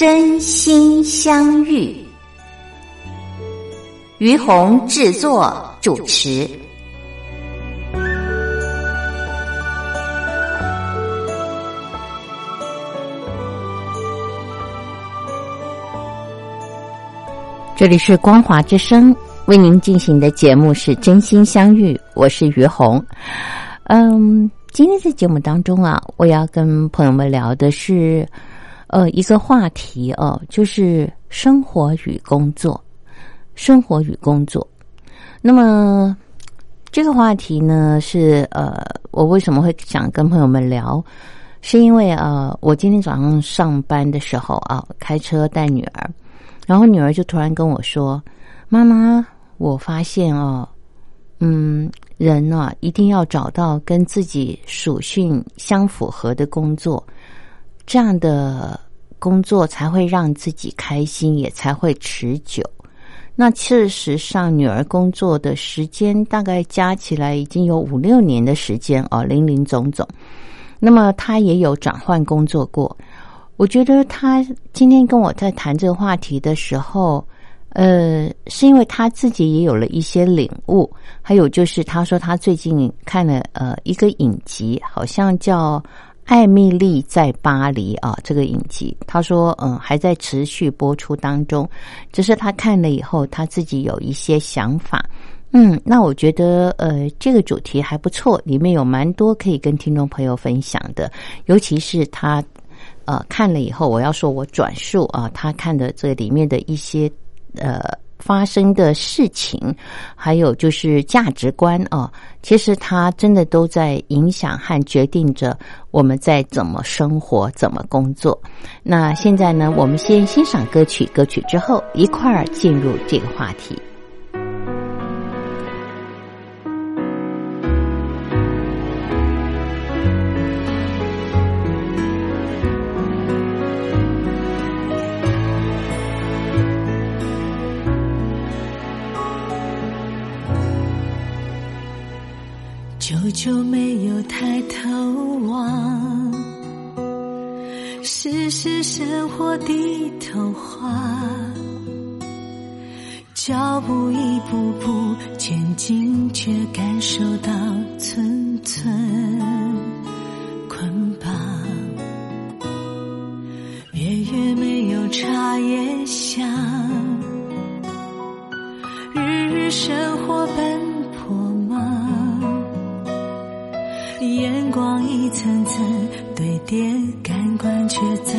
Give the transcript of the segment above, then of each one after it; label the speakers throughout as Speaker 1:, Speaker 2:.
Speaker 1: 真心相遇，于红制作主持。这里是光华之声为您进行的节目是真心相遇，我是于红。嗯，今天在节目当中啊，我要跟朋友们聊的是。呃，一个话题哦，就是生活与工作，生活与工作。那么这个话题呢，是呃，我为什么会想跟朋友们聊？是因为呃，我今天早上上班的时候啊，开车带女儿，然后女儿就突然跟我说：“妈妈，我发现哦，嗯，人呢一定要找到跟自己属性相符合的工作。”这样的工作才会让自己开心，也才会持久。那事实上，女儿工作的时间大概加起来已经有五六年的时间哦，林林总总。那么她也有转换工作过。我觉得她今天跟我在谈这个话题的时候，呃，是因为她自己也有了一些领悟。还有就是，她说她最近看了呃一个影集，好像叫。艾米丽在巴黎啊，这个影集，他说，嗯，还在持续播出当中。只是他看了以后，他自己有一些想法。嗯，那我觉得，呃，这个主题还不错，里面有蛮多可以跟听众朋友分享的。尤其是他，呃，看了以后，我要说我转述啊，他看的这里面的一些，呃。发生的事情，还有就是价值观啊，其实它真的都在影响和决定着我们在怎么生活、怎么工作。那现在呢，我们先欣赏歌曲，歌曲之后一块儿进入这个话题。
Speaker 2: 久久没有抬头望，世事生活的头花，脚步一步步前进，却感受到寸寸层层堆叠，感官却在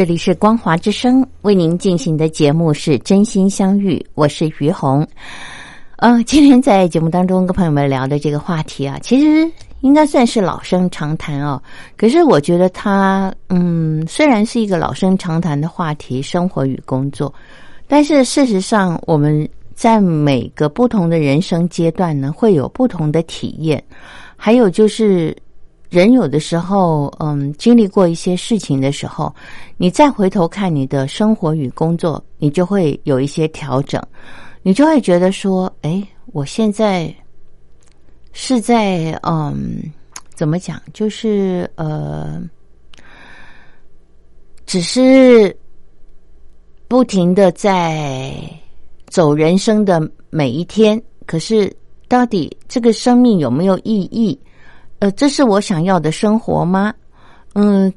Speaker 1: 这里是光华之声为您进行的节目是真心相遇，我是于红。呃，今天在节目当中跟朋友们聊的这个话题啊，其实应该算是老生常谈哦。可是我觉得它，嗯，虽然是一个老生常谈的话题，生活与工作，但是事实上我们在每个不同的人生阶段呢，会有不同的体验，还有就是。人有的时候，嗯，经历过一些事情的时候，你再回头看你的生活与工作，你就会有一些调整，你就会觉得说，哎，我现在是在，嗯，怎么讲？就是呃，只是不停的在走人生的每一天，可是到底这个生命有没有意义？呃，这是我想要的生活吗？嗯，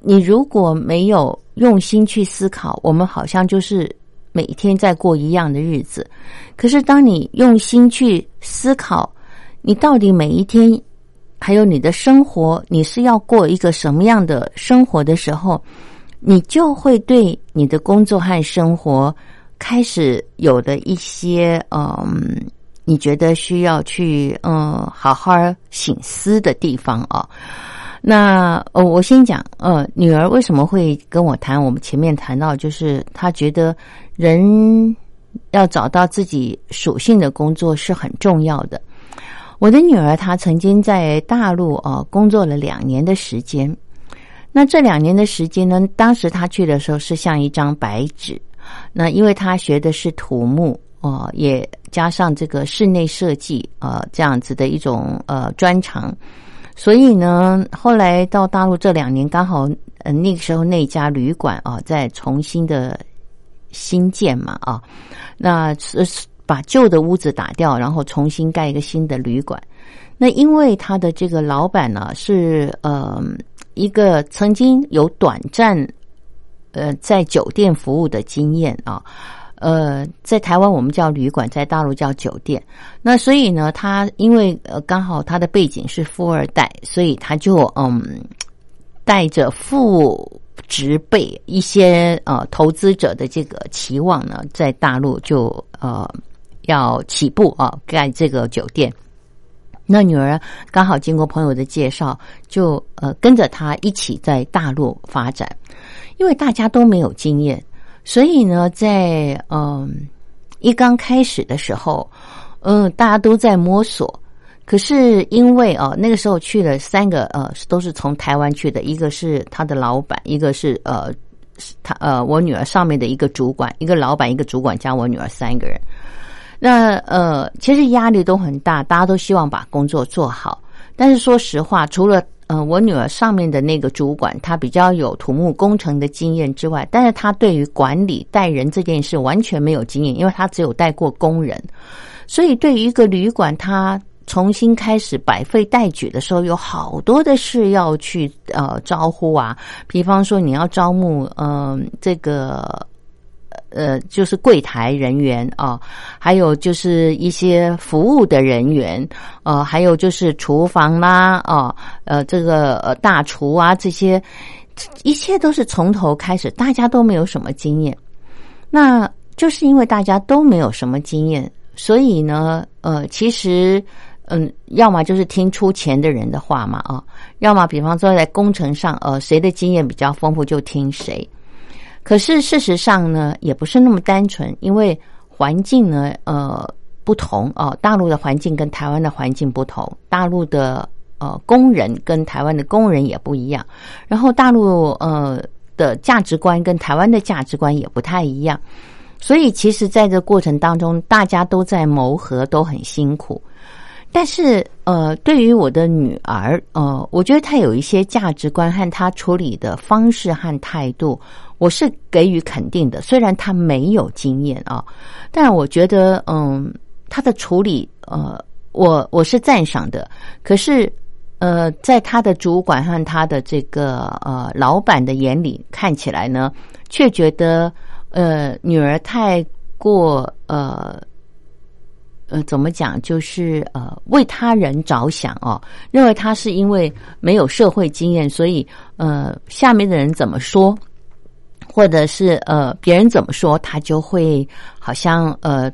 Speaker 1: 你如果没有用心去思考，我们好像就是每天在过一样的日子。可是，当你用心去思考，你到底每一天还有你的生活，你是要过一个什么样的生活的时候，你就会对你的工作和生活开始有的一些嗯。你觉得需要去嗯好好醒思的地方啊？那呃，我先讲呃，女儿为什么会跟我谈？我们前面谈到，就是她觉得人要找到自己属性的工作是很重要的。我的女儿她曾经在大陆啊工作了两年的时间，那这两年的时间呢，当时她去的时候是像一张白纸，那因为她学的是土木。哦，也加上这个室内设计啊，这样子的一种呃专长，所以呢，后来到大陆这两年，刚好呃那个时候那家旅馆啊在重新的新建嘛啊，那是把旧的屋子打掉，然后重新盖一个新的旅馆。那因为他的这个老板呢是呃一个曾经有短暂呃在酒店服务的经验啊。呃，在台湾我们叫旅馆，在大陆叫酒店。那所以呢，他因为呃刚好他的背景是富二代，所以他就嗯带着父执辈一些呃投资者的这个期望呢，在大陆就呃要起步啊盖这个酒店。那女儿刚好经过朋友的介绍，就呃跟着他一起在大陆发展，因为大家都没有经验。所以呢，在嗯一刚开始的时候，嗯，大家都在摸索。可是因为哦，那个时候去了三个呃，都是从台湾去的，一个是他的老板，一个是呃他呃我女儿上面的一个主管，一个老板，一个主管加我女儿三个人。那呃，其实压力都很大，大家都希望把工作做好。但是说实话，除了嗯，我女儿上面的那个主管，他比较有土木工程的经验之外，但是他对于管理带人这件事完全没有经验，因为他只有带过工人，所以对于一个旅馆，他重新开始百废待举的时候，有好多的事要去呃招呼啊，比方说你要招募嗯这个。呃，就是柜台人员啊，还有就是一些服务的人员，呃，还有就是厨房啦，啊，呃，这个呃大厨啊，这些一切都是从头开始，大家都没有什么经验。那就是因为大家都没有什么经验，所以呢，呃，其实嗯，要么就是听出钱的人的话嘛，啊，要么比方说在工程上，呃，谁的经验比较丰富就听谁。可是事实上呢，也不是那么单纯，因为环境呢，呃，不同哦。大陆的环境跟台湾的环境不同，大陆的呃工人跟台湾的工人也不一样，然后大陆呃的价值观跟台湾的价值观也不太一样，所以其实在这过程当中，大家都在谋合，都很辛苦。但是，呃，对于我的女儿，呃，我觉得她有一些价值观和她处理的方式和态度，我是给予肯定的。虽然他没有经验啊，但我觉得，嗯，他的处理，呃，我我是赞赏的。可是，呃，在他的主管和他的这个呃老板的眼里看起来呢，却觉得，呃，女儿太过呃。呃，怎么讲？就是呃，为他人着想哦，认为他是因为没有社会经验，所以呃，下面的人怎么说，或者是呃，别人怎么说，他就会好像呃，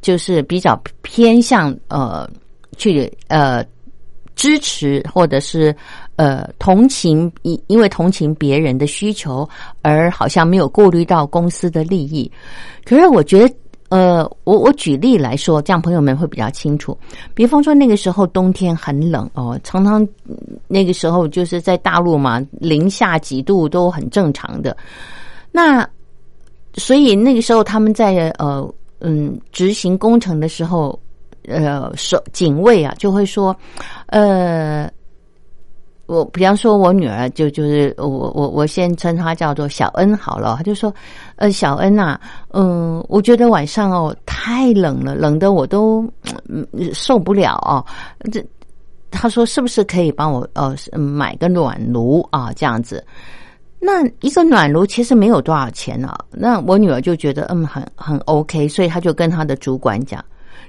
Speaker 1: 就是比较偏向呃，去呃支持，或者是呃同情，因因为同情别人的需求，而好像没有顾虑到公司的利益。可是我觉得。呃，我我举例来说，这样朋友们会比较清楚。比方说那个时候冬天很冷哦，常常那个时候就是在大陆嘛，零下几度都很正常的。那所以那个时候他们在呃嗯执行工程的时候，呃守警卫啊就会说，呃。我比方说，我女儿就就是我我我先称她叫做小恩好了。她就说：“呃，小恩呐，嗯，我觉得晚上哦太冷了，冷的我都受不了哦。这她说是不是可以帮我呃买个暖炉啊？这样子，那一个暖炉其实没有多少钱啊。那我女儿就觉得嗯很很 OK，所以她就跟她的主管讲。”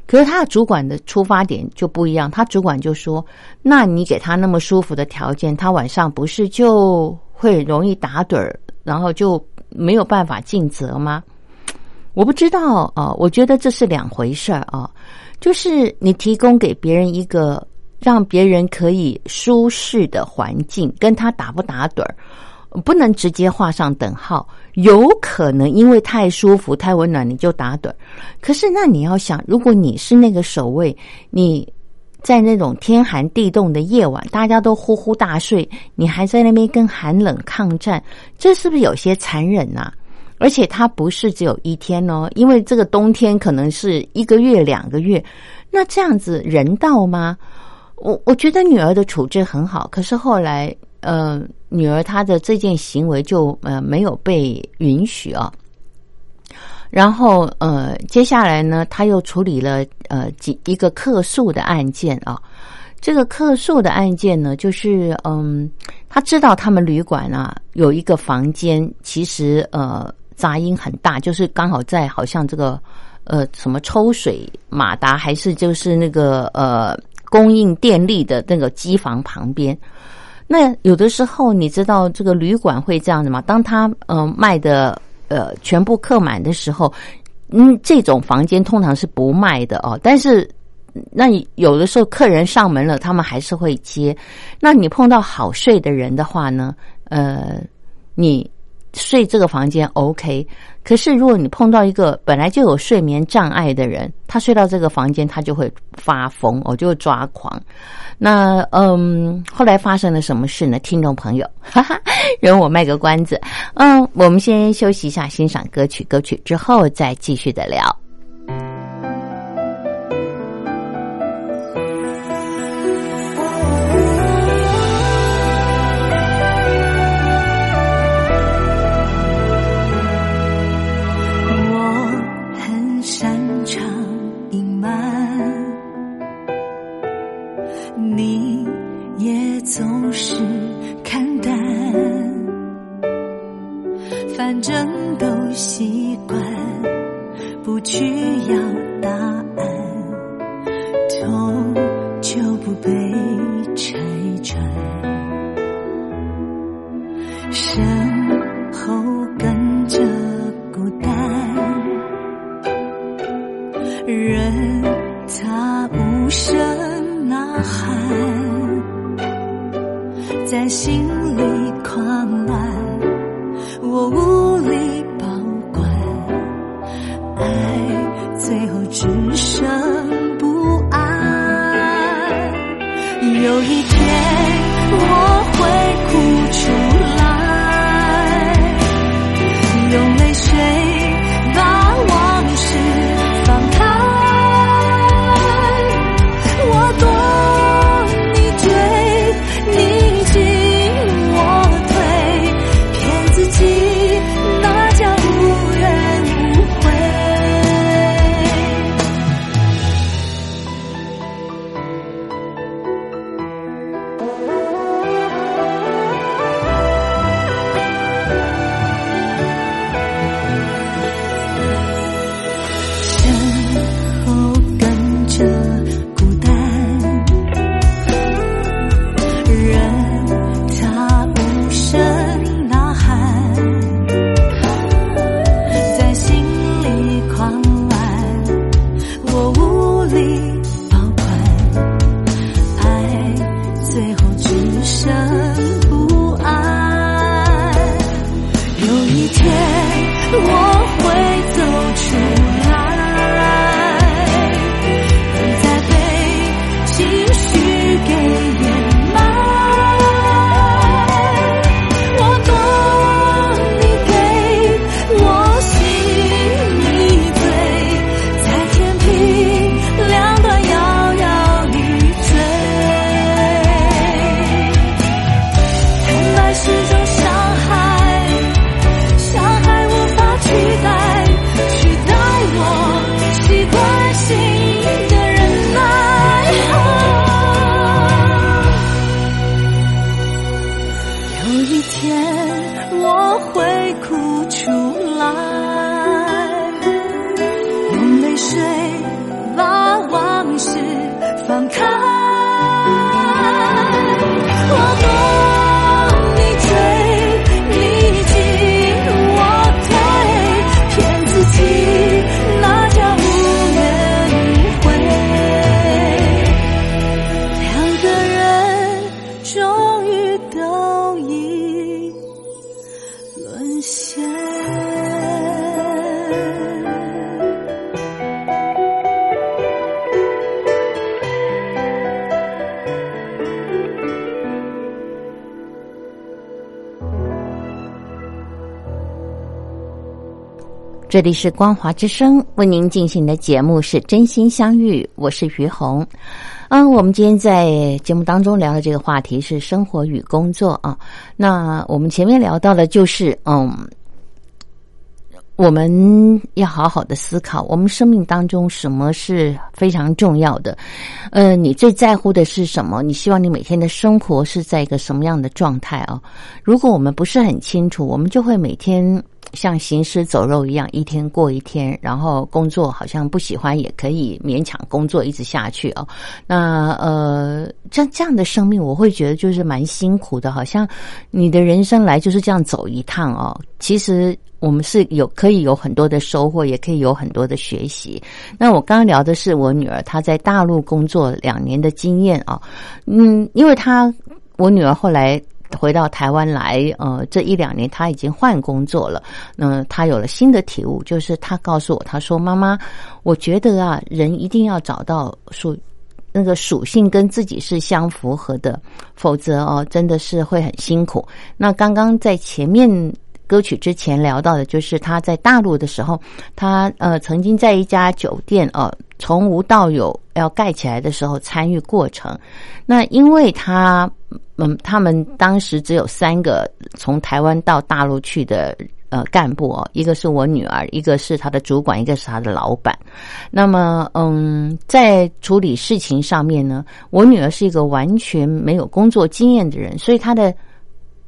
Speaker 1: 可是她的主管的出发点就不一样，她主管就说：“那你给他那么舒服的条件，他晚上不是就会容易打盹儿，然后就没有办法尽责吗？”我不知道啊，我觉得这是两回事儿啊。就是你提供给别人一个让别人可以舒适的环境，跟他打不打盹儿。不能直接画上等号，有可能因为太舒服、太温暖，你就打盹。可是，那你要想，如果你是那个守卫，你在那种天寒地冻的夜晚，大家都呼呼大睡，你还在那边跟寒冷抗战，这是不是有些残忍呐？而且，它不是只有一天哦，因为这个冬天可能是一个月、两个月，那这样子人道吗？我我觉得女儿的处置很好，可是后来。呃，女儿她的这件行为就呃没有被允许啊。然后呃，接下来呢，他又处理了呃几一个客诉的案件啊。这个客诉的案件呢，就是嗯，他知道他们旅馆啊有一个房间，其实呃杂音很大，就是刚好在好像这个呃什么抽水马达，还是就是那个呃供应电力的那个机房旁边。那有的时候，你知道这个旅馆会这样子吗？当他嗯卖的呃全部客满的时候，嗯，这种房间通常是不卖的哦。但是，那有的时候客人上门了，他们还是会接。那你碰到好睡的人的话呢？呃，你。睡这个房间 OK，可是如果你碰到一个本来就有睡眠障碍的人，他睡到这个房间，他就会发疯，我就会抓狂。那嗯，后来发生了什么事呢？听众朋友，哈哈，容我卖个关子。嗯，我们先休息一下，欣赏歌曲，歌曲之后再继续的聊。
Speaker 2: 总是看淡，反正都习惯不去要答案。在心
Speaker 1: 这里是光华之声为您进行的节目是真心相遇，我是于红。嗯，我们今天在节目当中聊的这个话题是生活与工作啊。那我们前面聊到的就是，嗯，我们要好好的思考，我们生命当中什么是非常重要的。呃，你最在乎的是什么？你希望你每天的生活是在一个什么样的状态啊？如果我们不是很清楚，我们就会每天。像行尸走肉一样，一天过一天，然后工作好像不喜欢也可以勉强工作一直下去哦。那呃，这这样的生命，我会觉得就是蛮辛苦的，好像你的人生来就是这样走一趟哦。其实我们是有可以有很多的收获，也可以有很多的学习。那我刚刚聊的是我女儿她在大陆工作两年的经验啊，嗯，因为她我女儿后来。回到台湾来，呃，这一两年他已经换工作了。那他有了新的体悟，就是他告诉我，他说：“妈妈，我觉得啊，人一定要找到属那个属性跟自己是相符合的，否则哦，真的是会很辛苦。”那刚刚在前面歌曲之前聊到的，就是他在大陆的时候，他呃曾经在一家酒店哦，从无到有要盖起来的时候参与过程。那因为他。嗯，他们当时只有三个从台湾到大陆去的呃干部哦，一个是我女儿，一个是他的主管，一个是他的老板。那么，嗯，在处理事情上面呢，我女儿是一个完全没有工作经验的人，所以她的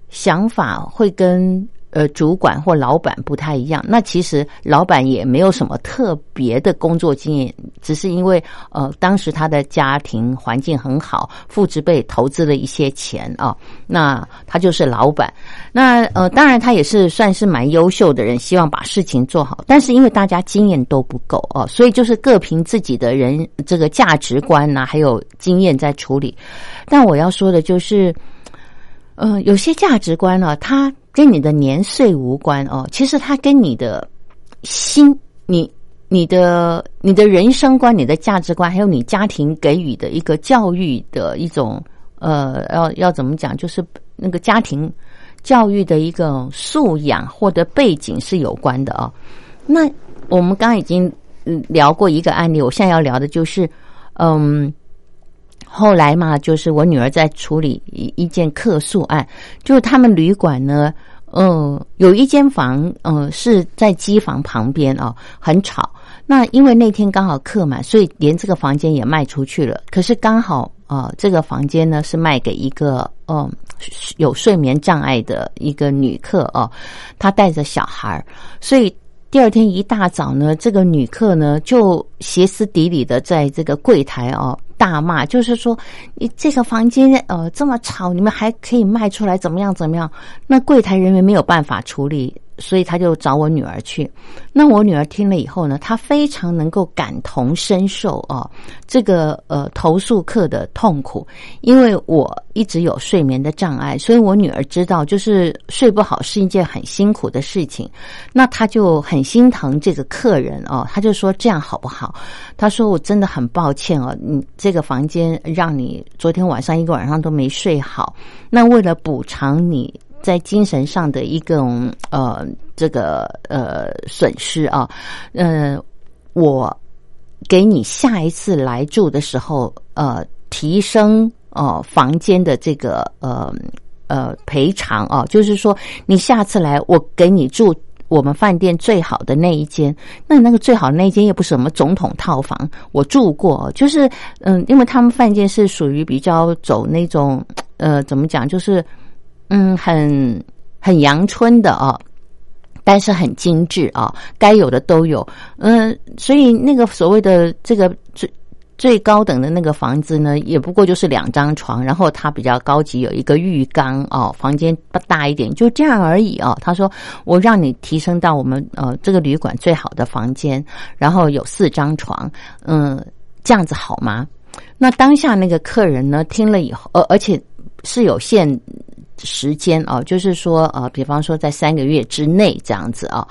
Speaker 1: 想法会跟。呃，主管或老板不太一样。那其实老板也没有什么特别的工作经验，只是因为呃，当时他的家庭环境很好，父执辈投资了一些钱啊，那他就是老板。那呃，当然他也是算是蛮优秀的人，希望把事情做好。但是因为大家经验都不够哦，所以就是各凭自己的人这个价值观呐，还有经验在处理。但我要说的就是，呃，有些价值观呢，他。跟你的年岁无关哦，其实它跟你的心、你、你的、你的人生观、你的价值观，还有你家庭给予的一个教育的一种呃，要要怎么讲，就是那个家庭教育的一个素养或者背景是有关的哦。那我们刚刚已经聊过一个案例，我现在要聊的就是，嗯。后来嘛，就是我女儿在处理一一件客诉案，就是他们旅馆呢，嗯，有一间房，嗯，是在机房旁边哦，很吵。那因为那天刚好客满，所以连这个房间也卖出去了。可是刚好啊，这个房间呢是卖给一个嗯有睡眠障碍的一个女客哦，她带着小孩，所以。第二天一大早呢，这个女客呢就歇斯底里的在这个柜台哦大骂，就是说你这个房间呃这么吵，你们还可以卖出来怎么样怎么样？那柜台人员没有办法处理，所以他就找我女儿去。那我女儿听了以后呢，她非常能够感同身受哦，这个呃投诉客的痛苦，因为我一直有睡眠的障碍，所以我女儿知道，就是睡不好是一件很辛苦的事情。那她就很心疼这个客人哦，她就说这样好不好？她说我真的很抱歉哦，你这个房间让你昨天晚上一个晚上都没睡好，那为了补偿你。在精神上的一种呃，这个呃损失啊，呃，我给你下一次来住的时候，呃，提升哦房间的这个呃呃赔偿啊，就是说你下次来，我给你住我们饭店最好的那一间，那那个最好的那一间又不是什么总统套房，我住过，就是嗯，因为他们饭店是属于比较走那种呃，怎么讲，就是。嗯，很很阳春的啊，但是很精致啊，该有的都有。嗯，所以那个所谓的这个最最高等的那个房子呢，也不过就是两张床，然后它比较高级，有一个浴缸哦，房间不大一点，就这样而已啊。他说：“我让你提升到我们呃这个旅馆最好的房间，然后有四张床，嗯，这样子好吗？”那当下那个客人呢，听了以后，呃，而且是有限。时间啊，就是说呃，比方说在三个月之内这样子啊，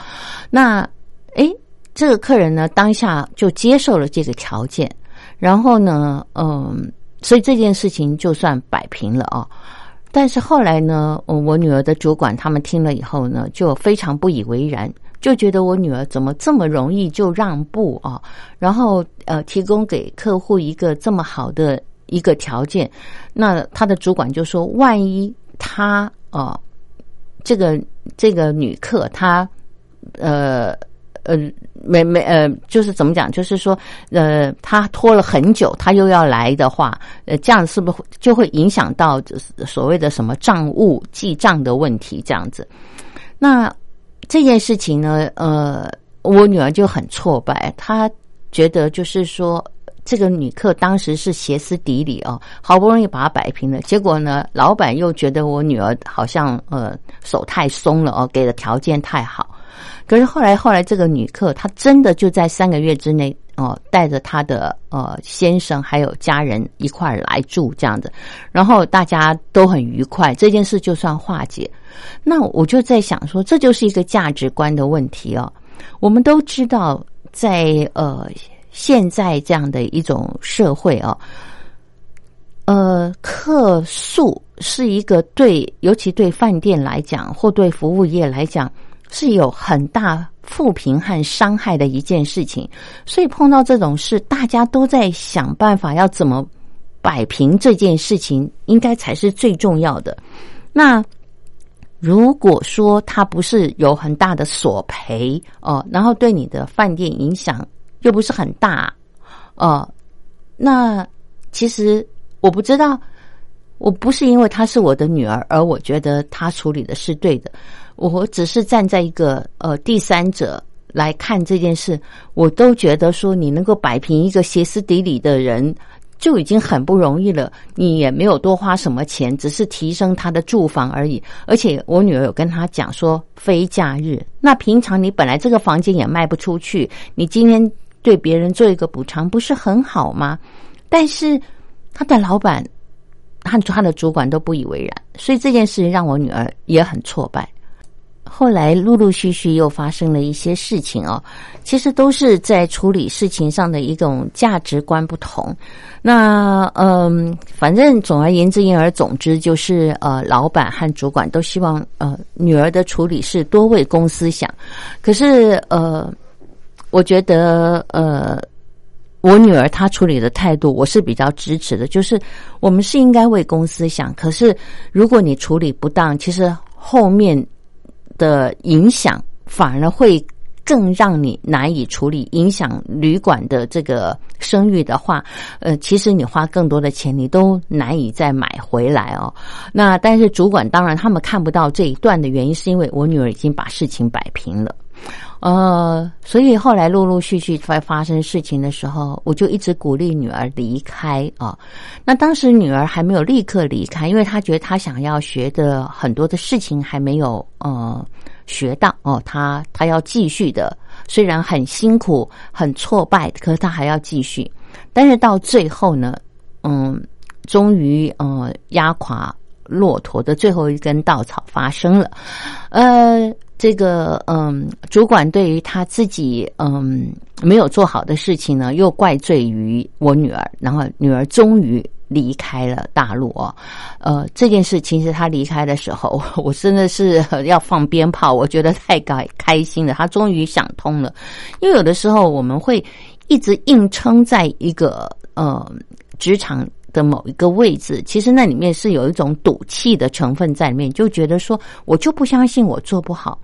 Speaker 1: 那诶，这个客人呢当下就接受了这个条件，然后呢，嗯，所以这件事情就算摆平了啊。但是后来呢，我女儿的主管他们听了以后呢，就非常不以为然，就觉得我女儿怎么这么容易就让步啊？然后呃，提供给客户一个这么好的一个条件，那他的主管就说，万一。他哦，这个这个女客，她呃呃没没呃，就是怎么讲？就是说呃，她拖了很久，她又要来的话，呃，这样是不是就会影响到所谓的什么账务记账的问题？这样子，那这件事情呢，呃，我女儿就很挫败，她觉得就是说。这个女客当时是歇斯底里哦，好不容易把她摆平了，结果呢，老板又觉得我女儿好像呃手太松了哦，给的条件太好。可是后来后来这个女客她真的就在三个月之内哦，带着她的呃先生还有家人一块儿来住这样子，然后大家都很愉快，这件事就算化解。那我就在想说，这就是一个价值观的问题哦。我们都知道在呃。现在这样的一种社会啊，呃，客诉是一个对，尤其对饭店来讲，或对服务业来讲，是有很大负评和伤害的一件事情。所以碰到这种事，大家都在想办法要怎么摆平这件事情，应该才是最重要的。那如果说他不是有很大的索赔哦，然后对你的饭店影响。又不是很大，呃，那其实我不知道，我不是因为她是我的女儿而我觉得她处理的是对的，我只是站在一个呃第三者来看这件事，我都觉得说你能够摆平一个歇斯底里的人就已经很不容易了，你也没有多花什么钱，只是提升他的住房而已，而且我女儿有跟他讲说非假日，那平常你本来这个房间也卖不出去，你今天。对别人做一个补偿不是很好吗？但是他的老板、他他的主管都不以为然，所以这件事让我女儿也很挫败。后来陆陆续续又发生了一些事情哦，其实都是在处理事情上的一种价值观不同。那嗯，反正总而言之，言而总之，就是呃，老板和主管都希望呃女儿的处理是多为公司想，可是呃。我觉得，呃，我女儿她处理的态度，我是比较支持的。就是我们是应该为公司想，可是如果你处理不当，其实后面的影响反而会更让你难以处理，影响旅馆的这个声誉的话，呃，其实你花更多的钱，你都难以再买回来哦。那但是主管当然他们看不到这一段的原因，是因为我女儿已经把事情摆平了。呃，所以后来陆陆续续在发生事情的时候，我就一直鼓励女儿离开啊。那当时女儿还没有立刻离开，因为她觉得她想要学的很多的事情还没有呃学到哦，她她要继续的，虽然很辛苦很挫败，可是她还要继续。但是到最后呢，嗯，终于呃压垮骆驼的最后一根稻草发生了，呃。这个嗯，主管对于他自己嗯没有做好的事情呢，又怪罪于我女儿，然后女儿终于离开了大陆哦。呃，这件事其实他离开的时候，我真的是 要放鞭炮，我觉得太开开心了。他终于想通了，因为有的时候我们会一直硬撑在一个呃职场。的某一个位置，其实那里面是有一种赌气的成分在里面，就觉得说我就不相信我做不好。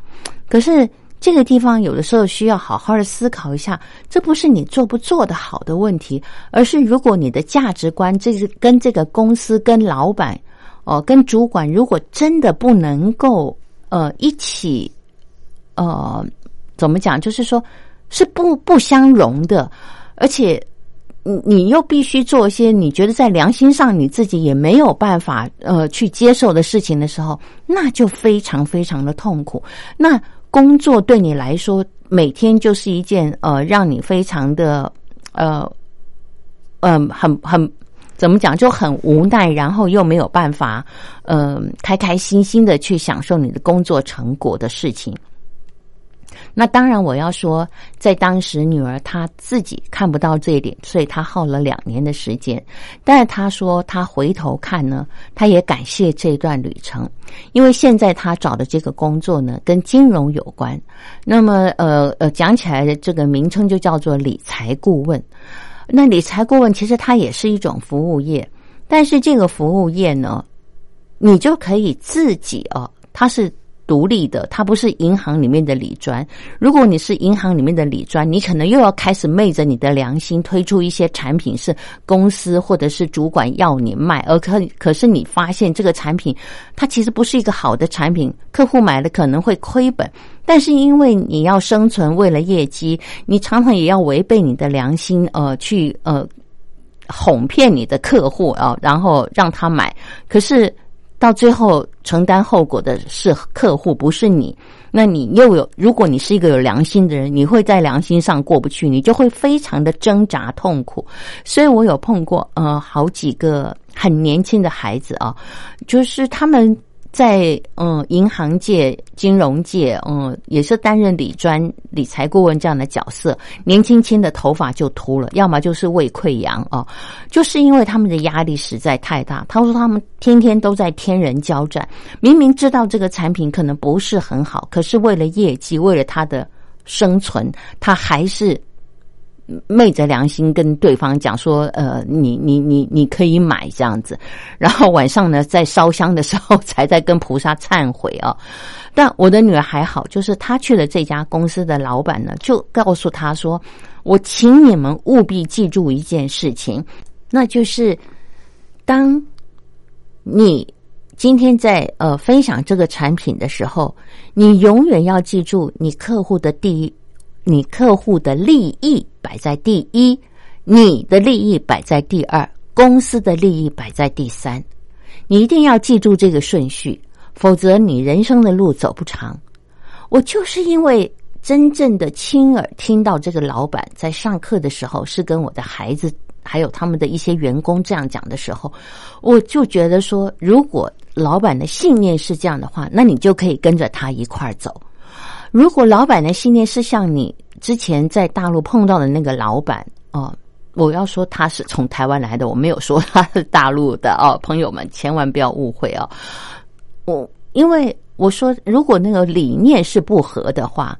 Speaker 1: 可是这个地方有的时候需要好好的思考一下，这不是你做不做得好的问题，而是如果你的价值观，这是跟这个公司、跟老板、哦、跟主管，如果真的不能够呃一起呃怎么讲，就是说是不不相容的，而且。你你又必须做一些你觉得在良心上你自己也没有办法呃去接受的事情的时候，那就非常非常的痛苦。那工作对你来说每天就是一件呃让你非常的呃嗯很很怎么讲就很无奈，然后又没有办法嗯开开心心的去享受你的工作成果的事情。那当然，我要说，在当时女儿她自己看不到这一点，所以她耗了两年的时间。但是她说，她回头看呢，她也感谢这段旅程，因为现在她找的这个工作呢，跟金融有关。那么，呃呃，讲起来的这个名称就叫做理财顾问。那理财顾问其实它也是一种服务业，但是这个服务业呢，你就可以自己哦，它是。独立的，它不是银行里面的理专。如果你是银行里面的理专，你可能又要开始昧着你的良心推出一些产品，是公司或者是主管要你卖，而可可是你发现这个产品它其实不是一个好的产品，客户买了可能会亏本。但是因为你要生存，为了业绩，你常常也要违背你的良心，呃，去呃哄骗你的客户啊，然后让他买。可是。到最后承担后果的是客户，不是你。那你又有，如果你是一个有良心的人，你会在良心上过不去，你就会非常的挣扎痛苦。所以我有碰过呃好几个很年轻的孩子啊，就是他们。在嗯，银行界、金融界，嗯，也是担任理专、理财顾问这样的角色。年轻轻的头发就秃了，要么就是胃溃疡啊，就是因为他们的压力实在太大。他说他们天天都在天人交战，明明知道这个产品可能不是很好，可是为了业绩，为了他的生存，他还是。昧着良心跟对方讲说，呃，你你你你可以买这样子，然后晚上呢，在烧香的时候才在跟菩萨忏悔啊。但我的女儿还好，就是她去了这家公司的老板呢，就告诉她说：“我请你们务必记住一件事情，那就是当你今天在呃分享这个产品的时候，你永远要记住你客户的第一。”你客户的利益摆在第一，你的利益摆在第二，公司的利益摆在第三。你一定要记住这个顺序，否则你人生的路走不长。我就是因为真正的亲耳听到这个老板在上课的时候是跟我的孩子还有他们的一些员工这样讲的时候，我就觉得说，如果老板的信念是这样的话，那你就可以跟着他一块儿走。如果老板的信念是像你之前在大陆碰到的那个老板哦，我要说他是从台湾来的，我没有说他是大陆的哦，朋友们千万不要误会哦。我因为我说，如果那个理念是不合的话，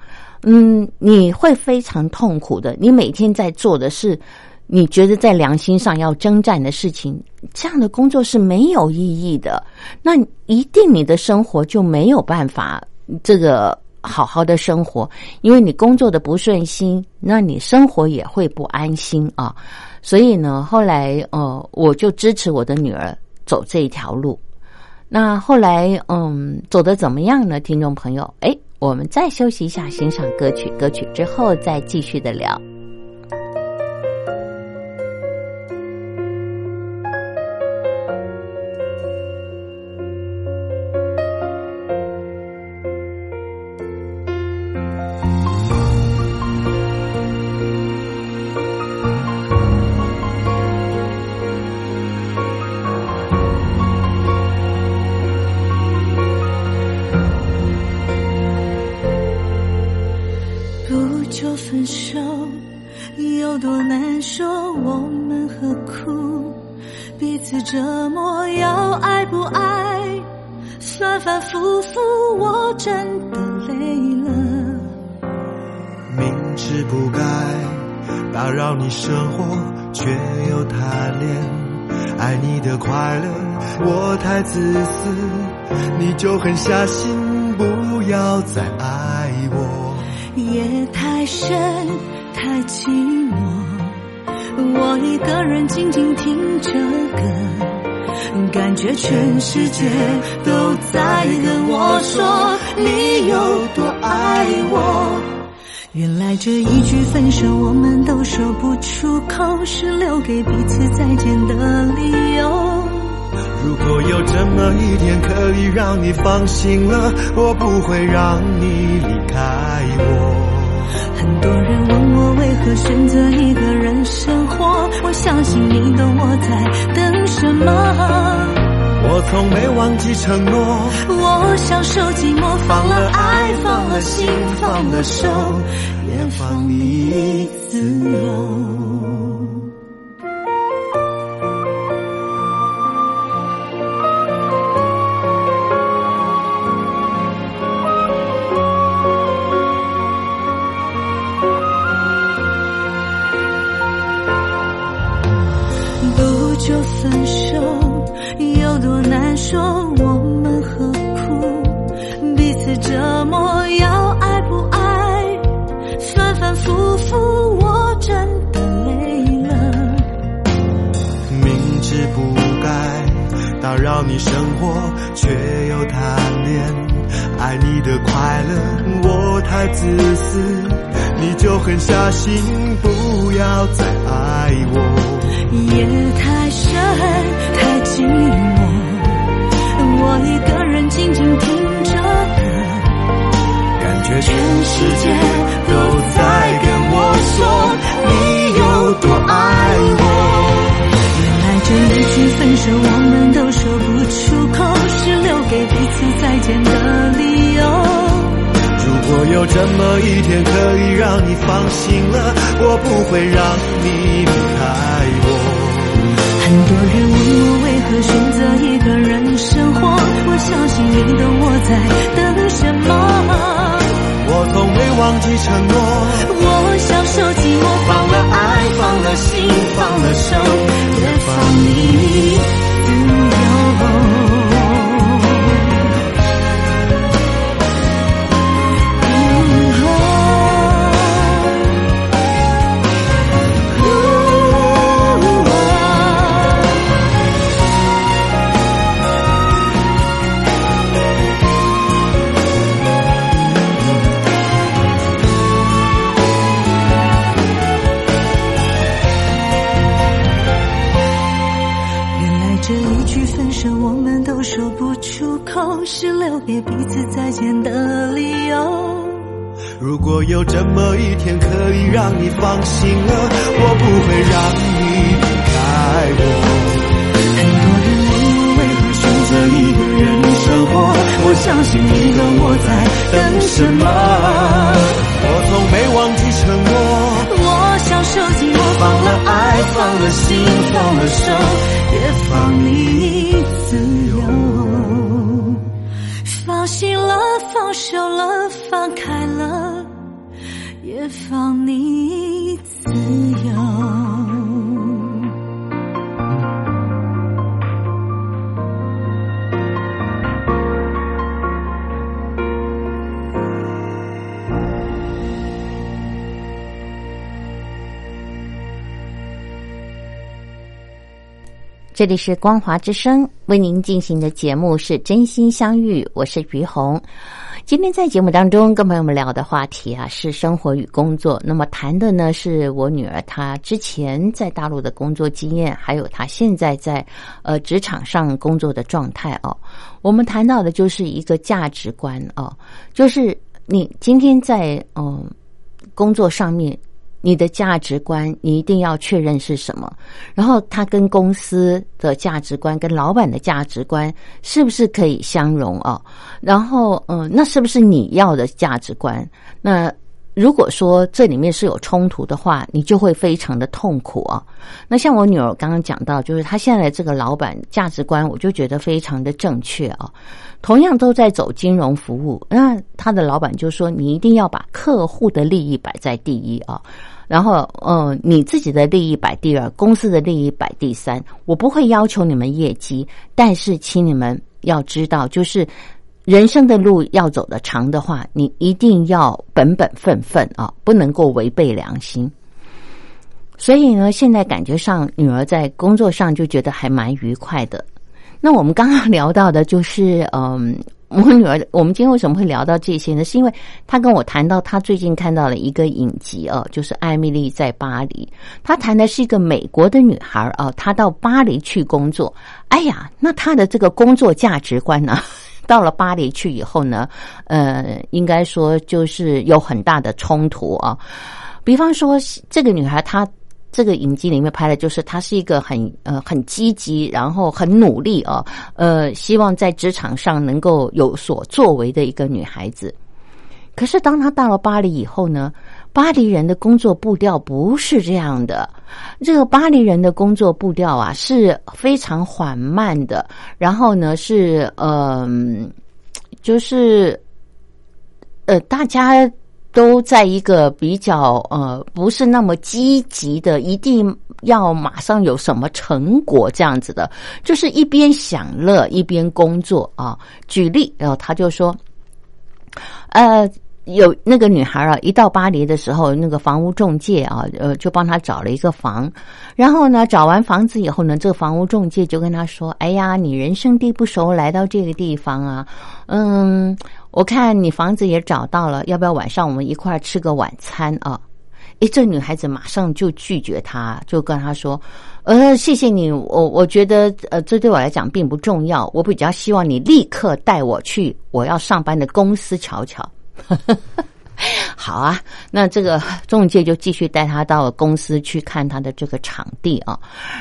Speaker 1: 嗯，你会非常痛苦的。你每天在做的是你觉得在良心上要征战的事情，这样的工作是没有意义的。那一定你的生活就没有办法这个。好好的生活，因为你工作的不顺心，那你生活也会不安心啊。所以呢，后来呃，我就支持我的女儿走这一条路。那后来嗯，走的怎么样呢？听众朋友，哎，我们再休息一下，欣赏歌曲，歌曲之后再继续的聊。
Speaker 3: 下心，不要再爱我。
Speaker 2: 夜太深，太寂寞，我一个人静静听着歌，感觉全世界都在跟我说你有多爱我。原来这一句分手，我们都说不出口，是留给彼此再见的理由。
Speaker 3: 如果有这么一天可以让你放心了，我不会让你离开我。
Speaker 2: 很多人问我为何选择一个人生活，我相信你懂我在等什么。
Speaker 3: 我从没忘记承诺，
Speaker 2: 我享受寂寞，放了爱，放了心，放了手，也放你自由。
Speaker 3: 你生活，却又贪恋爱你的快乐，我太自私，你就狠下心，不要再爱我。
Speaker 2: 夜太深，太寂寞，我一个人静静听着歌，
Speaker 3: 感觉
Speaker 2: 全世界都在分手，我们都说不出口，是留给彼此再见的理由。
Speaker 3: 如果有这么一天可以让你放心了，我不会让你离开我。
Speaker 2: 很多人问我为何选择一个人生活，我相信你懂我在等什么。
Speaker 3: 我从未忘记承诺，
Speaker 2: 我享受心，放了手，也放你自由。
Speaker 3: 有这么一天可以让你放心了，我不会让你离开我。
Speaker 2: 很多人问我为何选择一个人生活，我相信你懂我在等什么。
Speaker 3: 我从没忘记承诺，
Speaker 2: 我享受寂寞，放了爱，放了心，放了手，也放你自由。方
Speaker 1: 这里是光华之声为您进行的节目是真心相遇，我是于红。今天在节目当中跟朋友们聊的话题啊是生活与工作，那么谈的呢是我女儿她之前在大陆的工作经验，还有她现在在呃职场上工作的状态哦。我们谈到的就是一个价值观哦，就是你今天在嗯工作上面。你的价值观，你一定要确认是什么，然后它跟公司的价值观、跟老板的价值观是不是可以相容啊？然后，嗯，那是不是你要的价值观？那如果说这里面是有冲突的话，你就会非常的痛苦啊。那像我女儿刚刚讲到，就是她现在这个老板价值观，我就觉得非常的正确啊。同样都在走金融服务，那他的老板就说：“你一定要把客户的利益摆在第一啊。”然后，嗯，你自己的利益摆第二，公司的利益摆第三。我不会要求你们业绩，但是请你们要知道，就是人生的路要走得长的话，你一定要本本分分啊，不能够违背良心。所以呢，现在感觉上女儿在工作上就觉得还蛮愉快的。那我们刚刚聊到的就是，嗯。我女儿，我们今天为什么会聊到这些呢？是因为她跟我谈到她最近看到了一个影集哦，就是《艾米丽在巴黎》。她谈的是一个美国的女孩啊，她到巴黎去工作。哎呀，那她的这个工作价值观呢，到了巴黎去以后呢，呃，应该说就是有很大的冲突啊。比方说，这个女孩她。这个影集里面拍的就是她是一个很呃很积极，然后很努力啊，呃，希望在职场上能够有所作为的一个女孩子。可是当她到了巴黎以后呢，巴黎人的工作步调不是这样的。这个巴黎人的工作步调啊是非常缓慢的，然后呢是嗯，就是呃大家。都在一个比较呃不是那么积极的，一定要马上有什么成果这样子的，就是一边享乐一边工作啊。举例，然后他就说，呃，有那个女孩啊，一到巴黎的时候，那个房屋中介啊，呃，就帮他找了一个房，然后呢，找完房子以后呢，这个房屋中介就跟他说：“哎呀，你人生地不熟，来到这个地方啊，嗯。”我看你房子也找到了，要不要晚上我们一块儿吃个晚餐啊？诶，这女孩子马上就拒绝他，就跟他说：“呃，谢谢你，我我觉得呃，这对我来讲并不重要，我比较希望你立刻带我去我要上班的公司瞧瞧。” 好啊，那这个中介就继续带他到公司去看他的这个场地啊。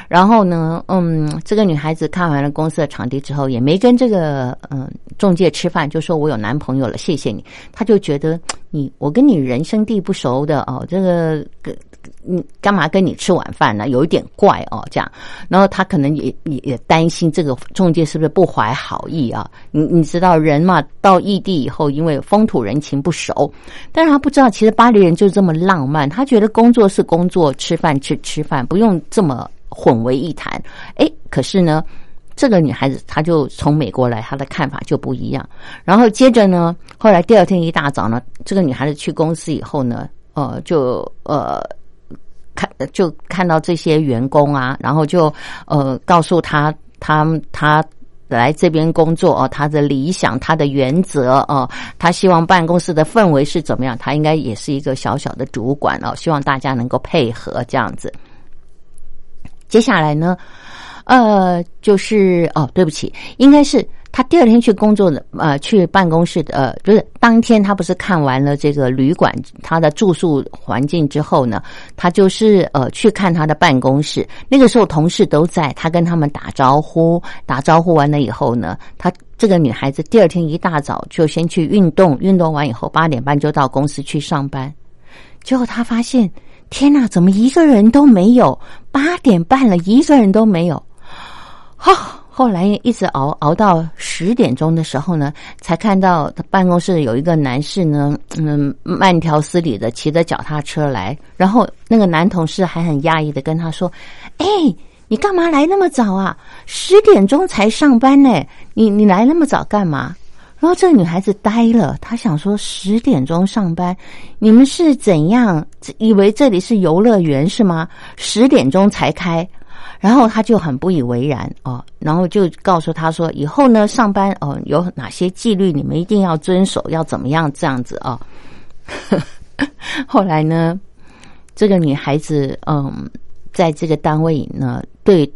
Speaker 1: 然后呢，嗯，这个女孩子看完了公司的场地之后，也没跟这个嗯中介吃饭，就说我有男朋友了，谢谢你。她就觉得你我跟你人生地不熟的哦，这个。你干嘛跟你吃晚饭呢？有一点怪哦，这样。然后他可能也也也担心这个中介是不是不怀好意啊？你你知道人嘛，到异地以后，因为风土人情不熟，但是他不知道，其实巴黎人就这么浪漫。他觉得工作是工作，吃饭吃吃饭，不用这么混为一谈。哎，可是呢，这个女孩子她就从美国来，她的看法就不一样。然后接着呢，后来第二天一大早呢，这个女孩子去公司以后呢，呃，就呃。看，就看到这些员工啊，然后就呃告诉他，他他来这边工作哦，他的理想，他的原则哦，他希望办公室的氛围是怎么样？他应该也是一个小小的主管哦，希望大家能够配合这样子。接下来呢，呃，就是哦，对不起，应该是。他第二天去工作的，呃，去办公室，呃，就是当天他不是看完了这个旅馆他的住宿环境之后呢，他就是呃去看他的办公室。那个时候同事都在，他跟他们打招呼，打招呼完了以后呢，他这个女孩子第二天一大早就先去运动，运动完以后八点半就到公司去上班。结果他发现，天哪，怎么一个人都没有？八点半了，一个人都没有，哈。后来一直熬熬到十点钟的时候呢，才看到他办公室有一个男士呢，嗯，慢条斯理的骑着脚踏车来，然后那个男同事还很压抑的跟他说：“哎，你干嘛来那么早啊？十点钟才上班呢，你你来那么早干嘛？”然后这个女孩子呆了，她想说：“十点钟上班，你们是怎样以为这里是游乐园是吗？十点钟才开。”然后他就很不以为然哦，然后就告诉他说，以后呢上班哦有哪些纪律你们一定要遵守，要怎么样这样子啊。后来呢，这个女孩子嗯，在这个单位呢，对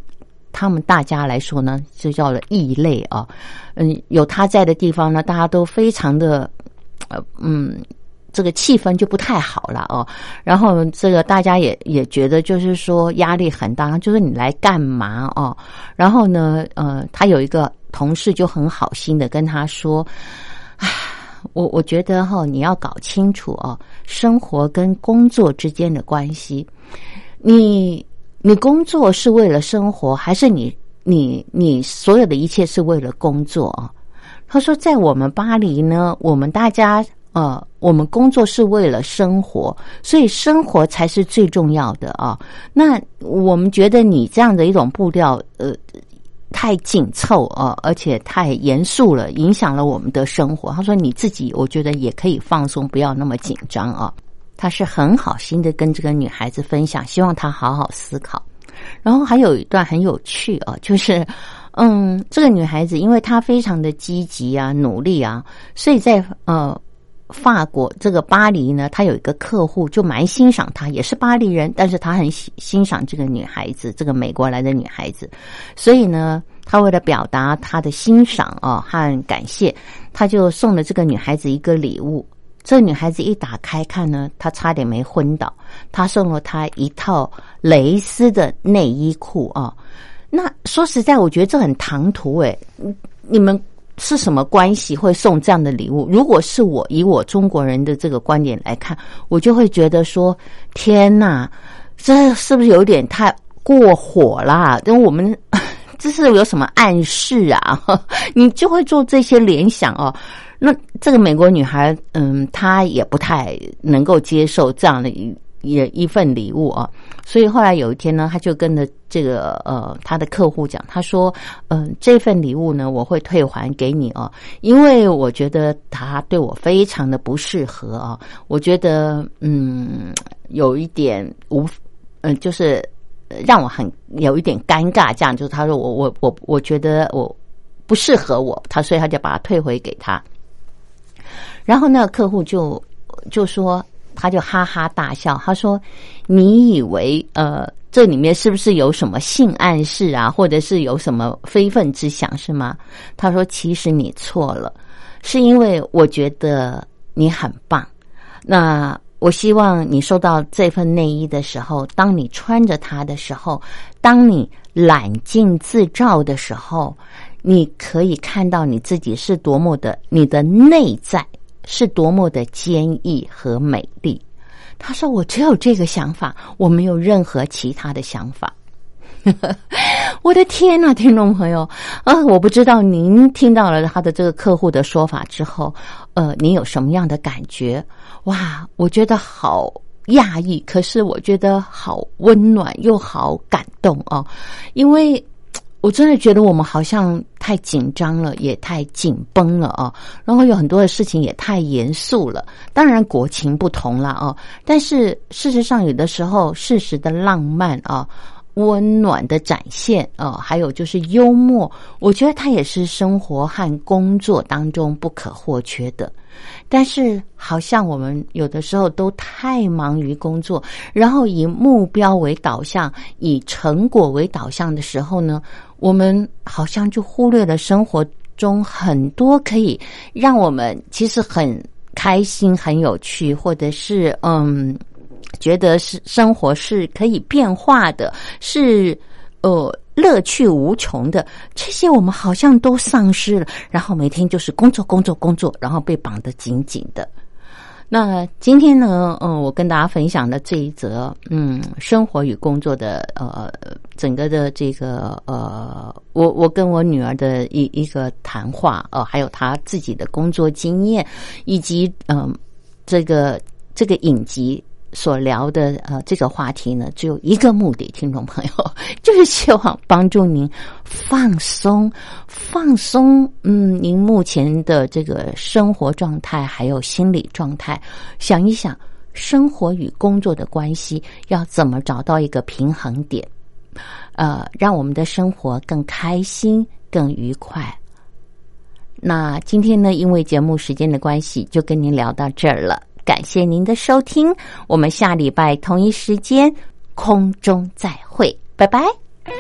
Speaker 1: 他们大家来说呢，就叫了异类啊。嗯，有她在的地方呢，大家都非常的呃嗯。这个气氛就不太好了哦，然后这个大家也也觉得就是说压力很大，就是你来干嘛哦？然后呢，呃，他有一个同事就很好心的跟他说：“唉，我我觉得哈，你要搞清楚哦，生活跟工作之间的关系。你你工作是为了生活，还是你你你所有的一切是为了工作啊？”他说：“在我们巴黎呢，我们大家。”呃，我们工作是为了生活，所以生活才是最重要的啊。那我们觉得你这样的一种步调，呃，太紧凑啊，而且太严肃了，影响了我们的生活。他说你自己，我觉得也可以放松，不要那么紧张啊。他是很好心的跟这个女孩子分享，希望她好好思考。然后还有一段很有趣啊，就是嗯，这个女孩子因为她非常的积极啊，努力啊，所以在呃。法国这个巴黎呢，他有一个客户就蛮欣赏他，也是巴黎人，但是他很欣欣赏这个女孩子，这个美国来的女孩子，所以呢，他为了表达他的欣赏啊和感谢，他就送了这个女孩子一个礼物。这女孩子一打开看呢，她差点没昏倒。他送了她一套蕾丝的内衣裤啊。那说实在，我觉得这很唐突诶，你们。是什么关系会送这样的礼物？如果是我以我中国人的这个观点来看，我就会觉得说：天哪，这是不是有点太过火啦？因为我们 这是有什么暗示啊？你就会做这些联想哦。那这个美国女孩，嗯，她也不太能够接受这样的一。也一份礼物啊，所以后来有一天呢，他就跟着这个呃他的客户讲，他说：“嗯，这份礼物呢，我会退还给你哦，因为我觉得他对我非常的不适合啊，我觉得嗯有一点无嗯，就是让我很有一点尴尬，这样就是他说我我我我觉得我不适合我，他所以他就把它退回给他，然后那个客户就就说。”他就哈哈大笑，他说：“你以为呃，这里面是不是有什么性暗示啊，或者是有什么非分之想是吗？”他说：“其实你错了，是因为我觉得你很棒。那我希望你收到这份内衣的时候，当你穿着它的时候，当你揽镜自照的时候，你可以看到你自己是多么的，你的内在。”是多么的坚毅和美丽。他说：“我只有这个想法，我没有任何其他的想法。”我的天呐，听众朋友啊，我不知道您听到了他的这个客户的说法之后，呃，您有什么样的感觉？哇，我觉得好讶异，可是我觉得好温暖又好感动哦，因为。我真的觉得我们好像太紧张了，也太紧绷了啊！然后有很多的事情也太严肃了。当然国情不同了啊，但是事实上有的时候，事实的浪漫啊，温暖的展现啊，还有就是幽默，我觉得它也是生活和工作当中不可或缺的。但是，好像我们有的时候都太忙于工作，然后以目标为导向，以成果为导向的时候呢，我们好像就忽略了生活中很多可以让我们其实很开心、很有趣，或者是嗯，觉得是生活是可以变化的，是呃。乐趣无穷的这些，我们好像都丧失了。然后每天就是工作、工作、工作，然后被绑得紧紧的。那今天呢，嗯，我跟大家分享的这一则，嗯，生活与工作的呃，整个的这个呃，我我跟我女儿的一一个谈话，呃，还有她自己的工作经验，以及嗯，这个这个影集。所聊的呃这个话题呢，只有一个目的，听众朋友，就是希望帮助您放松，放松，嗯，您目前的这个生活状态还有心理状态，想一想生活与工作的关系，要怎么找到一个平衡点。呃，让我们的生活更开心、更愉快。那今天呢，因为节目时间的关系，就跟您聊到这儿了。感谢您的收听，我们下礼拜同一时间空中再会，拜拜。
Speaker 2: 如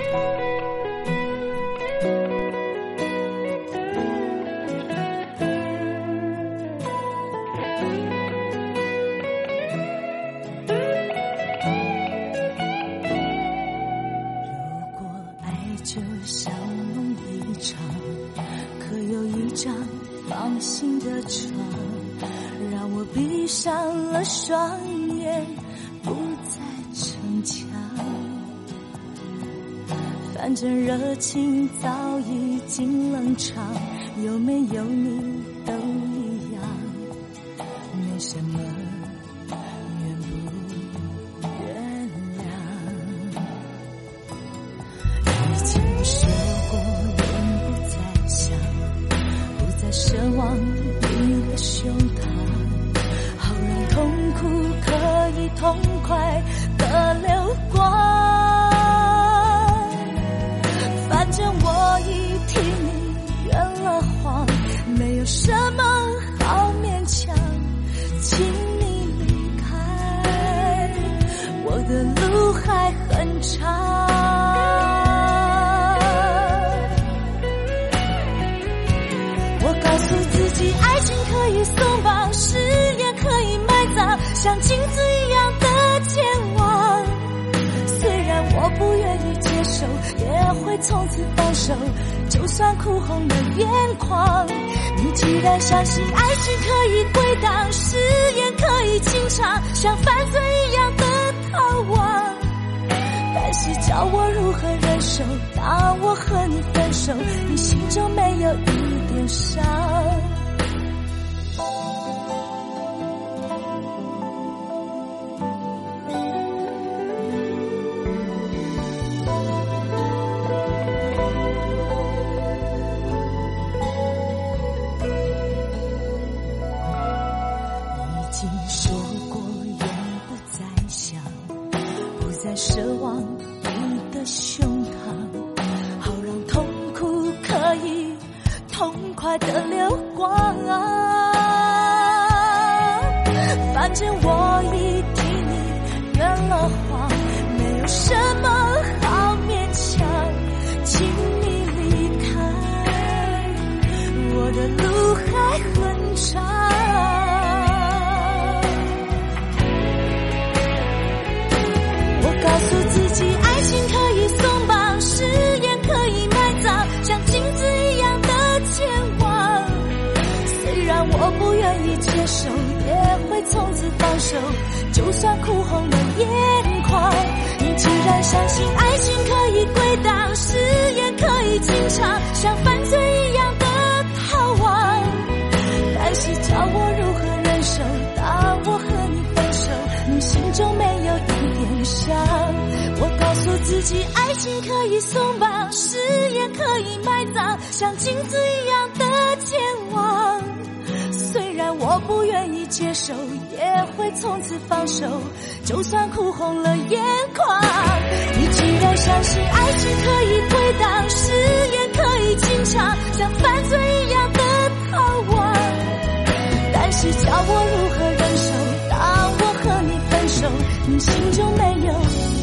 Speaker 2: 果爱就像梦一场，可有一张放心的床，闭上了双眼，不再逞强。反正热情早已经冷场，有没有你都一样，没什么原不原谅。已经说过，永不再想，不再奢望可以痛快的流光。反正我已替你圆了谎，没有什么好勉强，请你离开，我的路还很长。我告诉自己爱情可以送宝石也可以埋葬像金子一，从此放手，就算哭红了眼眶。你既然相信爱情可以归档，誓言可以清偿，像犯罪一样的逃亡。但是叫我如何忍受？当我和你分手，你心中没有一点伤。很长。我告诉自己，爱情可以松绑，誓言可以埋葬，像镜子一样的健忘。虽然我不愿意接受，也会从此放手，就算哭红了眼眶。你既然相信爱情可以归档，誓言可以清偿，像犯罪自己，爱情可以松绑，誓言可以埋葬，像镜子一样的健忘。虽然我不愿意接受，也会从此放手，就算哭红了眼眶。你既然相信爱情可以归档，誓言可以清偿，像犯罪一样的逃亡。但是叫我如何忍受？当我和你分手，你心中没有。